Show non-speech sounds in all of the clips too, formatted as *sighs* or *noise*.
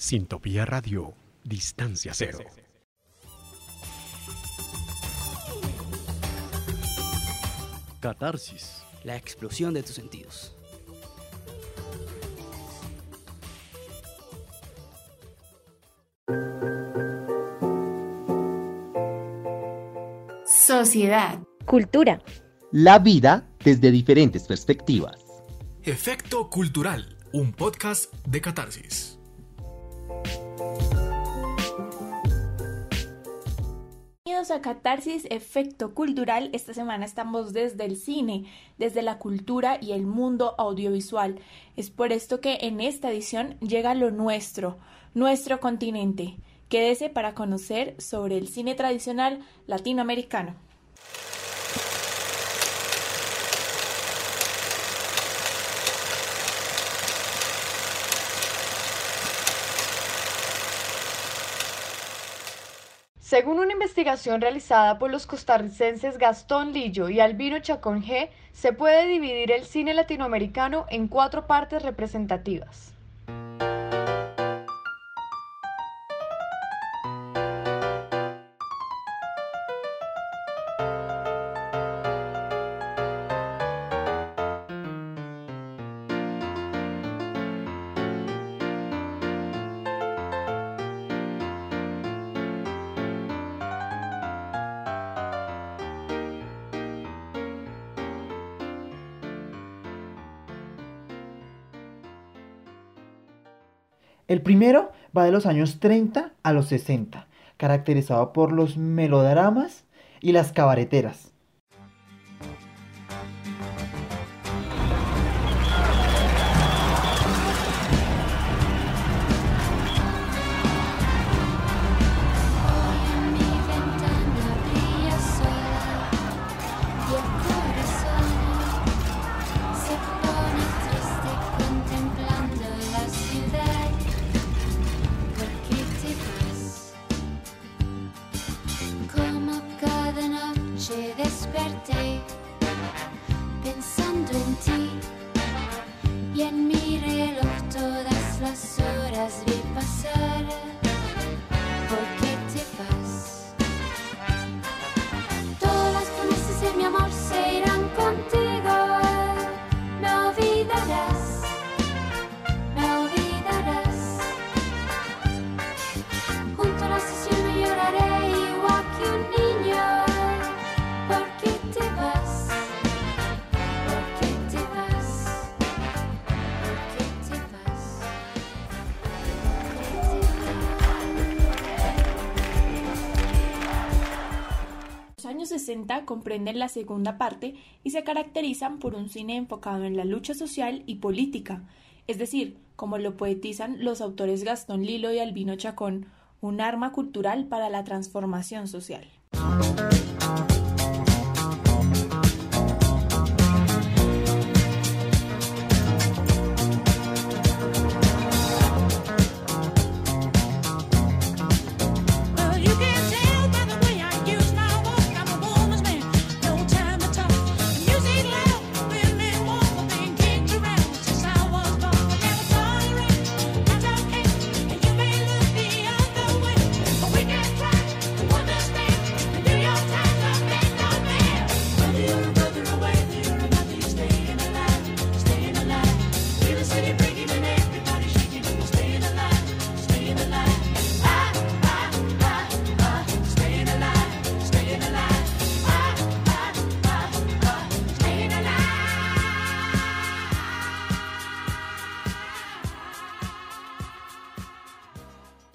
Sintopía Radio, Distancia Cero. Catarsis. La explosión de tus sentidos. Sociedad. Cultura. La vida desde diferentes perspectivas. Efecto Cultural, un podcast de Catarsis. Bienvenidos a Catarsis Efecto Cultural. Esta semana estamos desde el cine, desde la cultura y el mundo audiovisual. Es por esto que en esta edición llega lo nuestro, nuestro continente. Quédese para conocer sobre el cine tradicional latinoamericano. Según una investigación realizada por los costarricenses Gastón Lillo y Albino Chacón G, se puede dividir el cine latinoamericano en cuatro partes representativas. El primero va de los años 30 a los 60, caracterizado por los melodramas y las cabareteras. 60 comprenden la segunda parte y se caracterizan por un cine enfocado en la lucha social y política, es decir, como lo poetizan los autores Gastón Lilo y Albino Chacón, un arma cultural para la transformación social.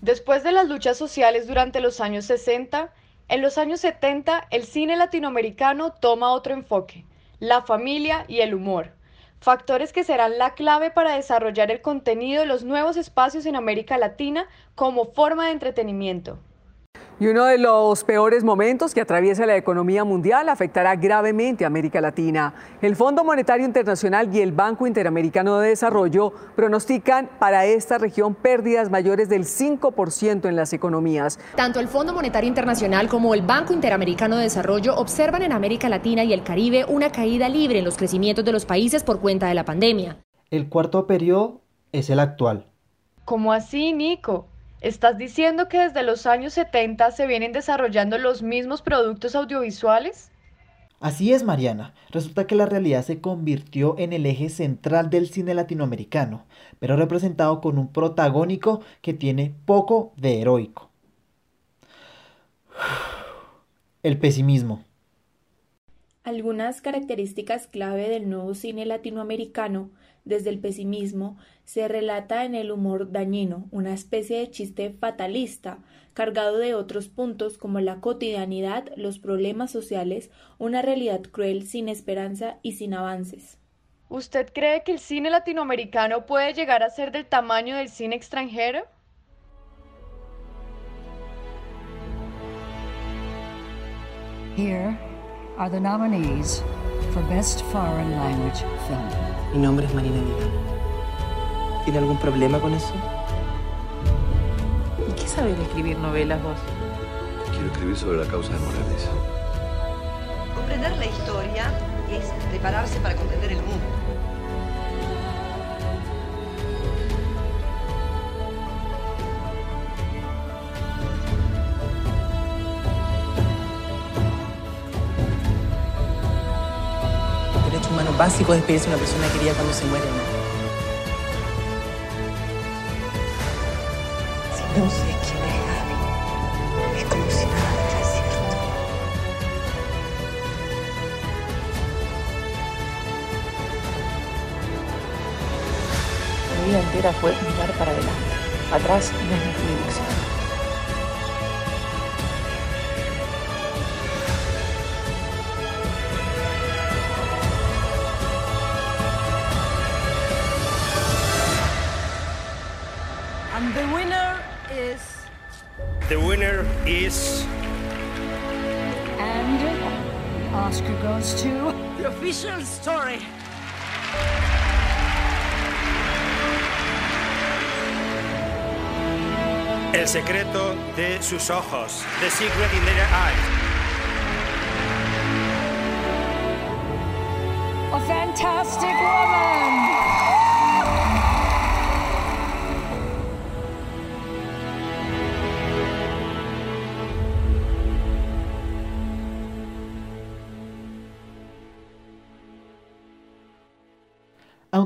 Después de las luchas sociales durante los años 60, en los años 70 el cine latinoamericano toma otro enfoque, la familia y el humor, factores que serán la clave para desarrollar el contenido de los nuevos espacios en América Latina como forma de entretenimiento. Y uno de los peores momentos que atraviesa la economía mundial afectará gravemente a América Latina. El Fondo Monetario Internacional y el Banco Interamericano de Desarrollo pronostican para esta región pérdidas mayores del 5% en las economías. Tanto el Fondo Monetario Internacional como el Banco Interamericano de Desarrollo observan en América Latina y el Caribe una caída libre en los crecimientos de los países por cuenta de la pandemia. El cuarto periodo es el actual. ¿Cómo así, Nico? ¿Estás diciendo que desde los años 70 se vienen desarrollando los mismos productos audiovisuales? Así es, Mariana. Resulta que la realidad se convirtió en el eje central del cine latinoamericano, pero representado con un protagónico que tiene poco de heroico. *sighs* El pesimismo. Algunas características clave del nuevo cine latinoamericano desde el pesimismo, se relata en el humor dañino, una especie de chiste fatalista, cargado de otros puntos como la cotidianidad, los problemas sociales, una realidad cruel sin esperanza y sin avances. ¿Usted cree que el cine latinoamericano puede llegar a ser del tamaño del cine extranjero? Here are the nominees for Best Foreign Language Film. Mi nombre es Marina Vidal. ¿Tiene algún problema con eso? ¿Y qué sabes de escribir novelas vos? Quiero escribir sobre la causa de Morales. Comprender la historia es prepararse para comprender el mundo. Básico es despedirse de una persona querida cuando se muere. Si no sé quién es Gaby, es como si nada fuera cierto. Mi vida entera fue mirar para adelante. Atrás no es mi jurisdicción. Is. And the Oscar goes to. The official story. El secreto de sus ojos. The secret in their eyes. A fantastic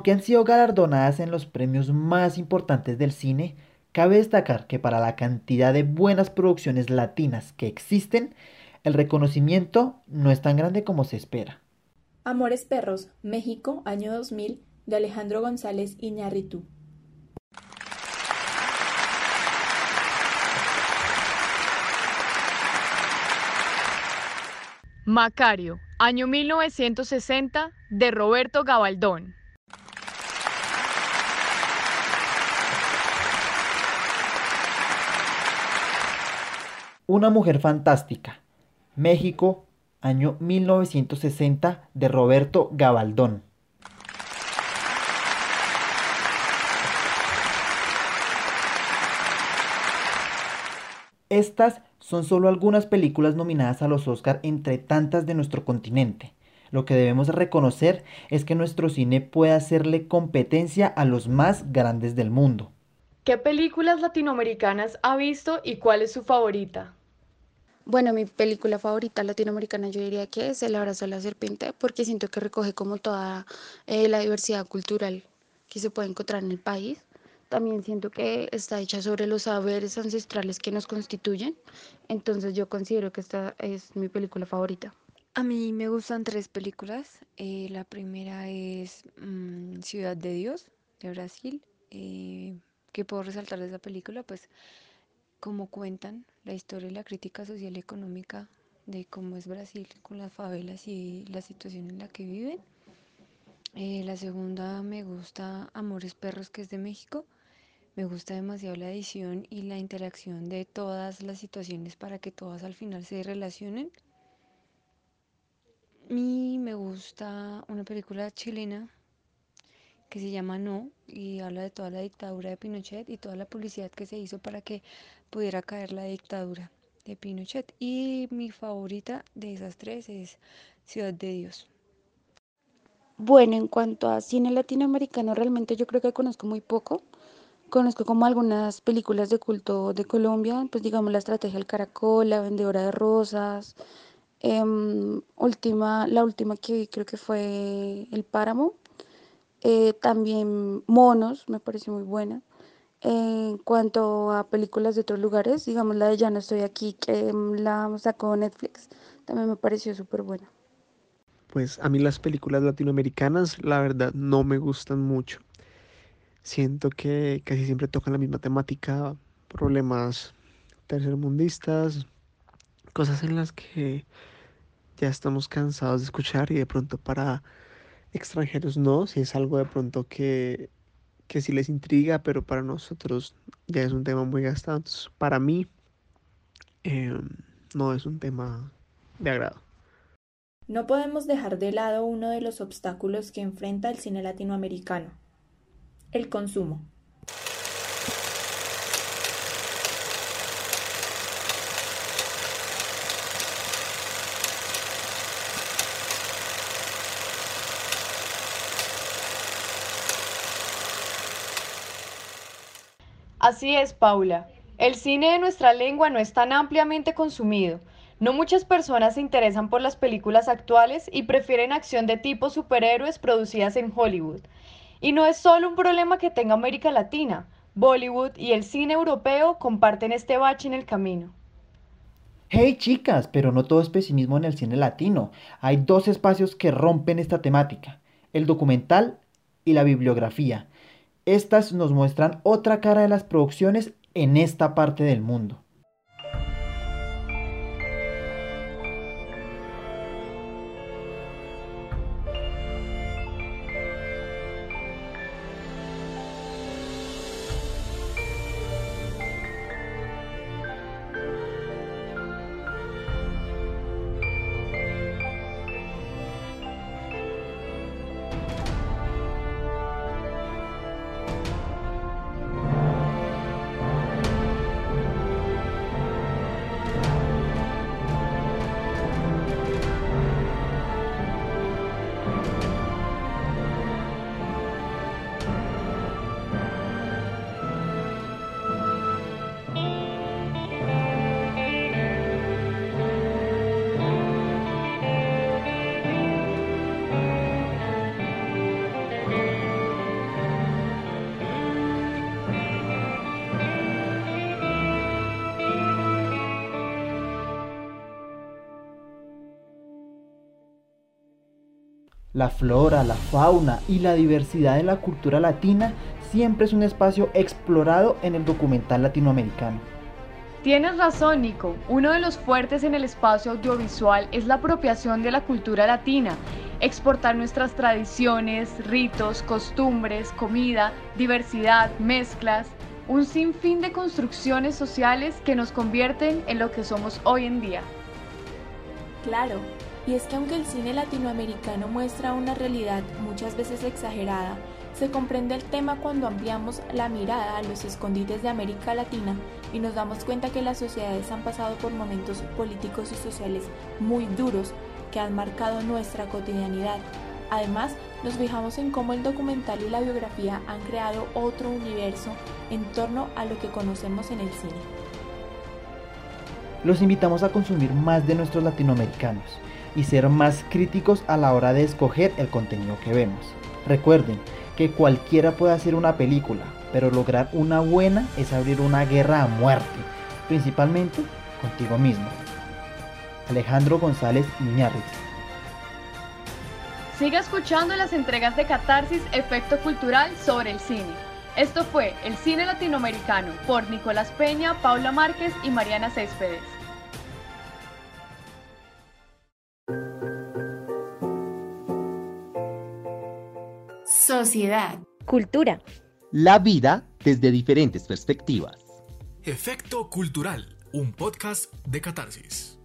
Aunque han sido galardonadas en los premios más importantes del cine, cabe destacar que para la cantidad de buenas producciones latinas que existen, el reconocimiento no es tan grande como se espera. Amores Perros, México, año 2000, de Alejandro González Iñárritu. Macario, año 1960, de Roberto Gabaldón. Una mujer fantástica. México, año 1960, de Roberto Gabaldón. Estas son solo algunas películas nominadas a los Oscar entre tantas de nuestro continente. Lo que debemos reconocer es que nuestro cine puede hacerle competencia a los más grandes del mundo. ¿Qué películas latinoamericanas ha visto y cuál es su favorita? Bueno, mi película favorita latinoamericana yo diría que es El abrazo de la serpiente porque siento que recoge como toda eh, la diversidad cultural que se puede encontrar en el país. También siento que está hecha sobre los saberes ancestrales que nos constituyen. Entonces yo considero que esta es mi película favorita. A mí me gustan tres películas. Eh, la primera es mm, Ciudad de Dios de Brasil. Eh, que puedo resaltar de esa película, pues como cuentan la historia y la crítica social y económica de cómo es Brasil con las favelas y la situación en la que viven. Eh, la segunda me gusta Amores Perros, que es de México. Me gusta demasiado la edición y la interacción de todas las situaciones para que todas al final se relacionen. Y me gusta una película chilena que se llama No y habla de toda la dictadura de Pinochet y toda la publicidad que se hizo para que pudiera caer la dictadura de Pinochet. Y mi favorita de esas tres es Ciudad de Dios. Bueno, en cuanto a cine latinoamericano, realmente yo creo que conozco muy poco. conozco como algunas películas de culto de Colombia, pues digamos La Estrategia del Caracol, La Vendedora de Rosas, em, última, la última que vi creo que fue El Páramo, eh, también Monos, me pareció muy buena. En cuanto a películas de otros lugares, digamos la de Ya no estoy aquí, que em, la sacó Netflix, también me pareció súper buena. Pues a mí las películas latinoamericanas, la verdad, no me gustan mucho. Siento que casi siempre tocan la misma temática, problemas tercermundistas, cosas en las que ya estamos cansados de escuchar y de pronto para extranjeros no, si es algo de pronto que, que sí les intriga, pero para nosotros ya es un tema muy gastado. Para mí em, no es un tema de agrado. No podemos dejar de lado uno de los obstáculos que enfrenta el cine latinoamericano, el consumo. Así es, Paula. El cine de nuestra lengua no es tan ampliamente consumido. No muchas personas se interesan por las películas actuales y prefieren acción de tipo superhéroes producidas en Hollywood. Y no es solo un problema que tenga América Latina. Bollywood y el cine europeo comparten este bache en el camino. Hey chicas, pero no todo es pesimismo en el cine latino. Hay dos espacios que rompen esta temática, el documental y la bibliografía. Estas nos muestran otra cara de las producciones en esta parte del mundo. La flora, la fauna y la diversidad de la cultura latina siempre es un espacio explorado en el documental latinoamericano. Tienes razón, Nico. Uno de los fuertes en el espacio audiovisual es la apropiación de la cultura latina, exportar nuestras tradiciones, ritos, costumbres, comida, diversidad, mezclas, un sinfín de construcciones sociales que nos convierten en lo que somos hoy en día. Claro, y es que aunque el cine latinoamericano muestra una realidad muchas veces exagerada, se comprende el tema cuando ampliamos la mirada a los escondites de América Latina y nos damos cuenta que las sociedades han pasado por momentos políticos y sociales muy duros que han marcado nuestra cotidianidad. Además, nos fijamos en cómo el documental y la biografía han creado otro universo en torno a lo que conocemos en el cine. Los invitamos a consumir más de nuestros latinoamericanos y ser más críticos a la hora de escoger el contenido que vemos. Recuerden que cualquiera puede hacer una película, pero lograr una buena es abrir una guerra a muerte, principalmente contigo mismo. Alejandro González Iñárritu. Siga escuchando las entregas de Catarsis Efecto Cultural sobre el cine. Esto fue El Cine Latinoamericano por Nicolás Peña, Paula Márquez y Mariana Céspedes. Sociedad. Cultura. La vida desde diferentes perspectivas. Efecto Cultural, un podcast de catarsis.